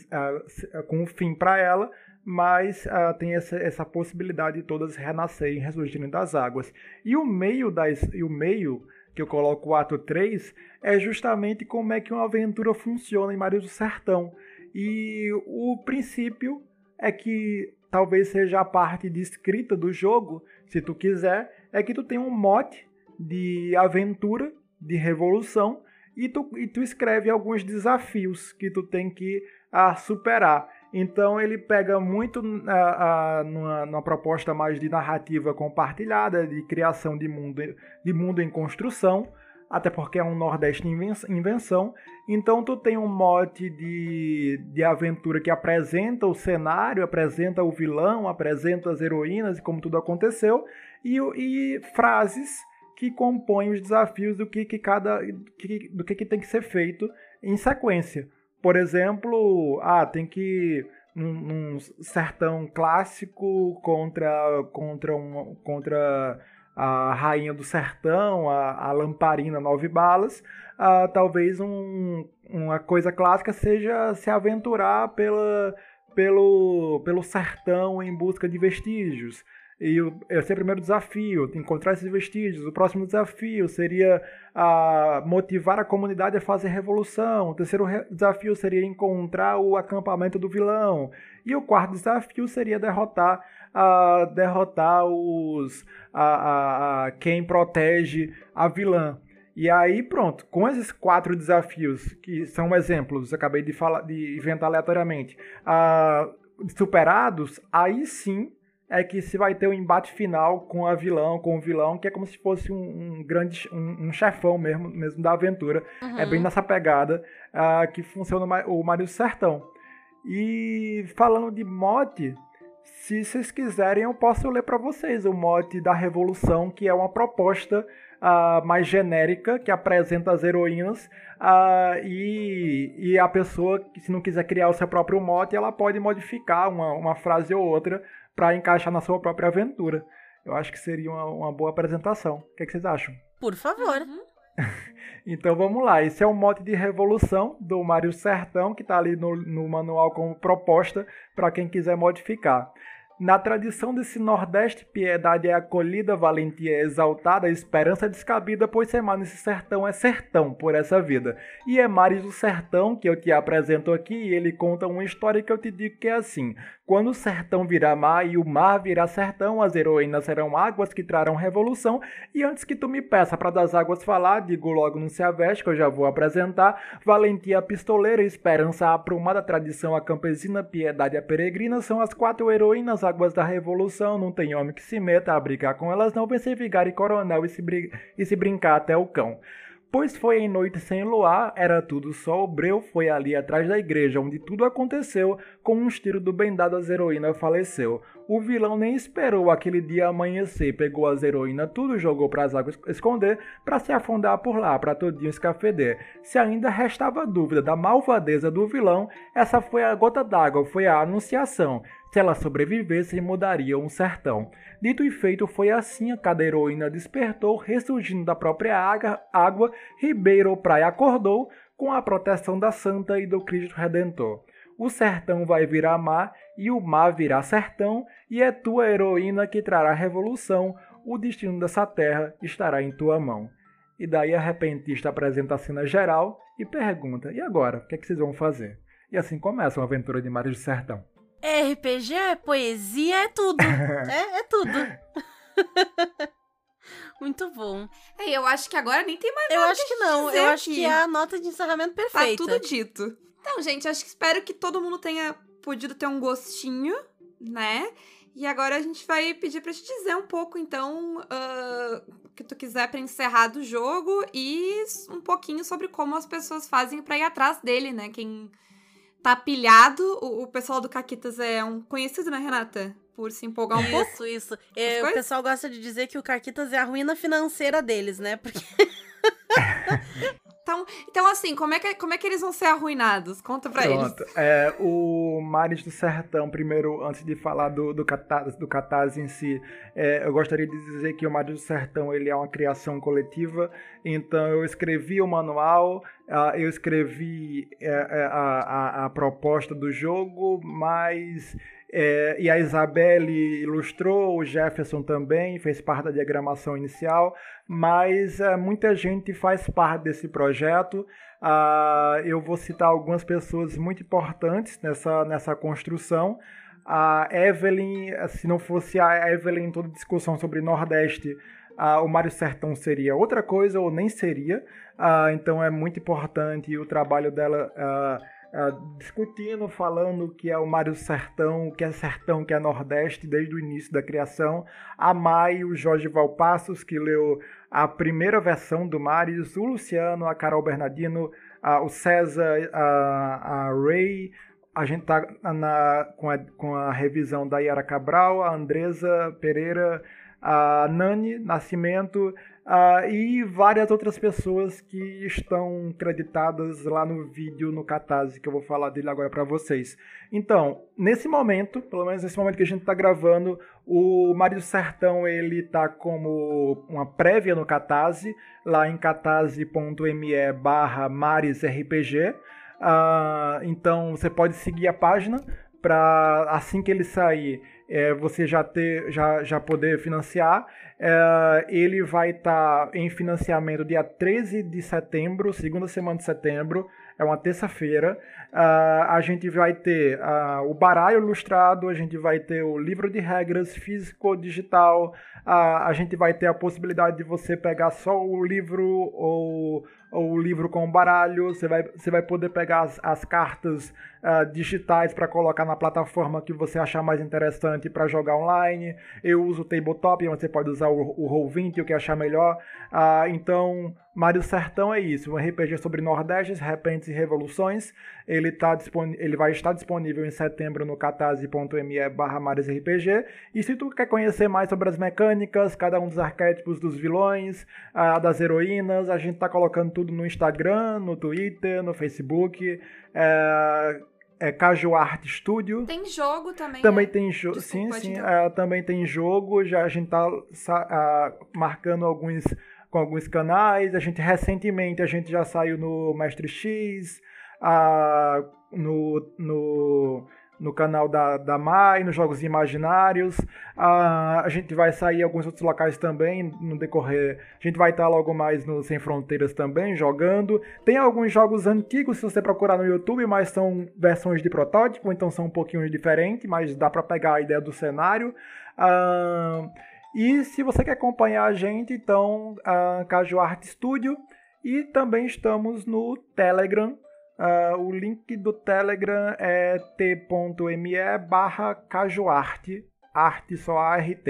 com um fim para ela, mas tem essa, essa possibilidade de todas renascerem, ressurgirem das águas. E o meio das, e o meio que eu coloco o ato 3 é justamente como é que uma aventura funciona em Maria do Sertão. E o princípio é que talvez seja a parte de escrita do jogo, se tu quiser, é que tu tem um mote de aventura, de revolução, e tu, e tu escreve alguns desafios que tu tem que a, superar. Então ele pega muito a, a, numa, numa, proposta mais de narrativa compartilhada, de criação de mundo, de mundo em construção, até porque é um Nordeste invenção. Então tu tem um mote de, de aventura que apresenta o cenário, apresenta o vilão, apresenta as heroínas e como tudo aconteceu, e, e frases que compõem os desafios do que, que cada que, do que, que tem que ser feito em sequência. Por exemplo, ah, tem que num, num sertão clássico contra contra um, contra a rainha do sertão, a, a lamparina nove balas, talvez um, uma coisa clássica seja se aventurar pela, pelo, pelo sertão em busca de vestígios. E esse é o primeiro desafio, encontrar esses vestígios. O próximo desafio seria motivar a comunidade a fazer revolução. O terceiro re desafio seria encontrar o acampamento do vilão. E o quarto desafio seria derrotar, a derrotar os a, a, a quem protege a vilã. E aí, pronto, com esses quatro desafios, que são exemplos, acabei de falar, de inventar aleatoriamente, uh, superados, aí sim é que se vai ter o um embate final com a vilão, com o vilão, que é como se fosse um, um grande, um, um, chefão mesmo, mesmo da aventura. Uhum. É bem nessa pegada uh, que funciona o Mario Sertão. E falando de mote, se vocês quiserem, eu posso ler para vocês o mote da Revolução, que é uma proposta uh, mais genérica, que apresenta as heroínas, uh, e, e a pessoa, se não quiser criar o seu próprio mote, ela pode modificar uma, uma frase ou outra para encaixar na sua própria aventura. Eu acho que seria uma, uma boa apresentação. O que, é que vocês acham? Por favor. Uhum. então vamos lá. Esse é o mote de revolução do Mário Sertão, que está ali no, no manual como proposta para quem quiser modificar. Na tradição desse Nordeste, piedade é acolhida, valentia é exaltada, esperança é descabida, pois semar nesse sertão é sertão por essa vida. E é Mares do Sertão que eu te apresento aqui e ele conta uma história que eu te digo que é assim. Quando o sertão virar mar e o mar virar sertão, as heroínas serão águas que trarão revolução. E antes que tu me peça para das águas falar, digo logo no se que eu já vou apresentar. Valentia pistoleira, esperança aprumada, tradição a campesina, piedade a peregrina, são as quatro heroínas águas da revolução. Não tem homem que se meta a brigar com elas, não vencer vigário e coronel e se, e se brincar até o cão. Pois foi em noite sem luar, era tudo só o breu, foi ali atrás da igreja onde tudo aconteceu, com uns tiros do bem dado as heroínas faleceu. O vilão nem esperou aquele dia amanhecer, pegou as heroínas tudo, jogou para as águas esconder, para se afundar por lá, para todinho escafeder. Se ainda restava dúvida da malvadeza do vilão, essa foi a gota d'água, foi a anunciação. Se ela sobrevivesse, mudaria um sertão. Dito e feito, foi assim a cada heroína despertou, ressurgindo da própria água, Ribeiro Praia acordou, com a proteção da Santa e do Cristo Redentor. O sertão vai virar mar e o mar virá sertão, e é tua heroína que trará revolução, o destino dessa terra estará em tua mão. E daí a repentista apresenta a cena geral e pergunta: e agora? O que, é que vocês vão fazer? E assim começa uma aventura de Mares do Sertão. RPG é poesia, é tudo. é, é tudo. Muito bom. É, eu acho que agora nem tem mais eu nada. Eu acho que não. Eu acho que é a nota de encerramento perfeita. Tá tudo dito. Então, gente, acho que espero que todo mundo tenha podido ter um gostinho, né? E agora a gente vai pedir pra te dizer um pouco, então, uh, o que tu quiser pra encerrar do jogo e um pouquinho sobre como as pessoas fazem para ir atrás dele, né? Quem tá pilhado. O, o pessoal do Caquitas é um conhecido, né, Renata? Por se empolgar um isso, pouco. Isso, isso. É, o pessoal gosta de dizer que o Caquitas é a ruína financeira deles, né? Porque. Então, então assim, como é, que, como é que eles vão ser arruinados? Conta pra Pronto. eles. É, o Mares do Sertão, primeiro, antes de falar do, do, catarse, do catarse em si, é, eu gostaria de dizer que o Mares do Sertão ele é uma criação coletiva, então eu escrevi o manual, eu escrevi uh, a, a, a proposta do jogo, mas é, e a Isabelle ilustrou, o Jefferson também fez parte da diagramação inicial, mas é, muita gente faz parte desse projeto. Ah, eu vou citar algumas pessoas muito importantes nessa, nessa construção. A Evelyn, se não fosse a Evelyn toda discussão sobre Nordeste, ah, o Mário Sertão seria outra coisa ou nem seria. Ah, então é muito importante o trabalho dela uh, discutindo, falando que é o Mário Sertão, que é Sertão, que é Nordeste, desde o início da criação. A Mai, o Jorge Valpassos, que leu a primeira versão do Marius, o Luciano, a Carol Bernardino, o César, a, a Ray, a gente tá na, com, a, com a revisão da Yara Cabral, a Andresa Pereira, a Nani Nascimento uh, e várias outras pessoas que estão creditadas lá no vídeo no Catarse, que eu vou falar dele agora para vocês. Então, nesse momento, pelo menos nesse momento que a gente está gravando, o Mário Sertão ele tá como uma prévia no Catarse, lá em catarse.me barra marisrpg. Uh, então você pode seguir a página para assim que ele sair é, você já ter já, já poder financiar. É, ele vai estar tá em financiamento dia 13 de setembro, segunda semana de setembro, é uma terça-feira. Uh, a gente vai ter uh, o baralho ilustrado, a gente vai ter o livro de regras físico-digital, uh, a gente vai ter a possibilidade de você pegar só o livro ou, ou o livro com baralho, você vai, você vai poder pegar as, as cartas digitais para colocar na plataforma que você achar mais interessante para jogar online. Eu uso o Tabletop, onde você pode usar o, o Roll20, o que achar melhor. então, Mário Sertão é isso, um RPG sobre Nordestes, repentes e revoluções. Ele, tá ele vai estar disponível em setembro no catarse.me barra RPG. E se tu quer conhecer mais sobre as mecânicas, cada um dos arquétipos dos vilões, uh, das heroínas, a gente tá colocando tudo no Instagram, no Twitter, no Facebook. É, é Caju Art Studio. Tem jogo também. Também né? tem jogo. Sim, sim. Uh, também tem jogo. Já a gente tá uh, marcando alguns com alguns canais. A gente recentemente a gente já saiu no Mestre X, a, no, no, no canal da, da Mai, nos Jogos Imaginários. A, a gente vai sair em alguns outros locais também no decorrer. A gente vai estar logo mais no Sem Fronteiras também, jogando. Tem alguns jogos antigos, se você procurar no YouTube, mas são versões de protótipo, então são um pouquinho diferentes, mas dá para pegar a ideia do cenário. Uh, e se você quer acompanhar a gente, então, a Caju Art Studio. E também estamos no Telegram. Uh, o link do Telegram é t.me barra cajuarte, arte só ART.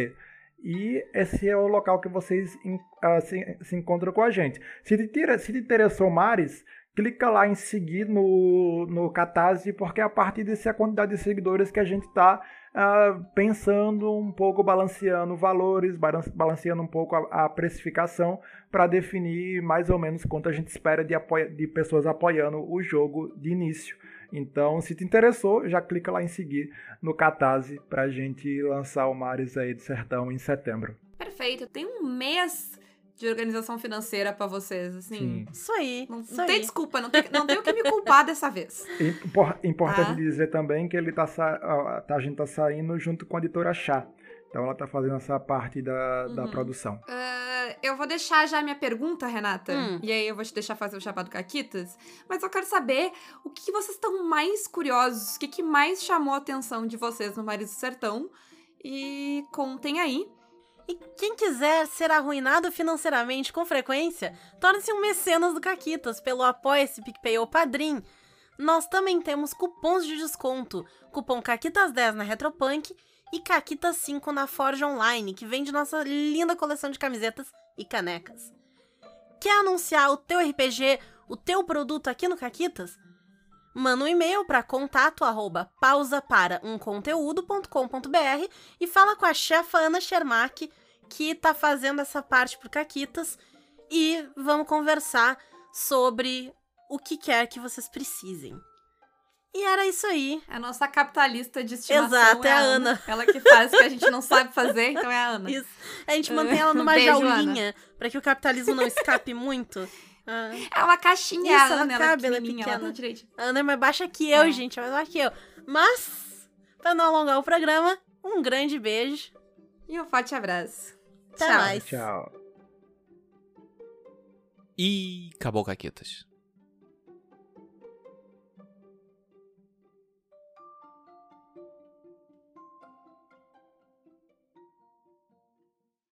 E esse é o local que vocês uh, se, se, encontram com a gente. Se te, se te interessou Mares, clica lá em seguir no, no Catarse, porque é a partir dessa quantidade de seguidores que a gente está uh, pensando um pouco, balanceando valores, balanceando um pouco a, a precificação para definir mais ou menos quanto a gente espera de, de pessoas apoiando o jogo de início. Então, se te interessou, já clica lá em seguir no Catarse para a gente lançar o Mares aí do Sertão em setembro. Perfeito. Tem um mês de organização financeira para vocês, assim. Sim. Isso aí. Não, isso não aí. tem desculpa, não tem, não tem o que me culpar dessa vez. Importante ah. dizer também que ele tá, a gente tá saindo junto com a editora Chá. Então ela tá fazendo essa parte da, uhum. da produção. Uh, eu vou deixar já a minha pergunta, Renata. Hum. E aí eu vou te deixar fazer o chapado Caquitas. Mas eu quero saber o que, que vocês estão mais curiosos, o que, que mais chamou a atenção de vocês no Marido do Sertão. E contem aí. E quem quiser ser arruinado financeiramente com frequência, torne-se um mecenas do Caquitas pelo Apoia-se, PicPay ou Padrim. Nós também temos cupons de desconto, cupom Caquitas10 na Retropunk e Caquitas5 na Forge Online, que vende nossa linda coleção de camisetas e canecas. Quer anunciar o teu RPG, o teu produto aqui no Caquitas? Manda um e-mail para contato arroba e fala com a chefa Ana Schermack, que tá fazendo essa parte pro Caquitas, e vamos conversar sobre o que quer que vocês precisem. E era isso aí. A nossa capitalista de estimação Exato, é, é a Ana. Ana. Ela que faz o que a gente não sabe fazer, então é a Ana. Isso. A gente mantém ela numa Beijo, jaulinha para que o capitalismo não escape muito. Ah. É uma caixinha, Isso, a Ana, ela cabe, ela é pequena. pequena. Ela tá direito. Ana é mais baixa que eu, É. gente, é mais baixa que eu. Mas, para não alongar o programa, um grande beijo. E um forte abraço. Até Tchau. mais. Tchau. E acabou, Caquetas.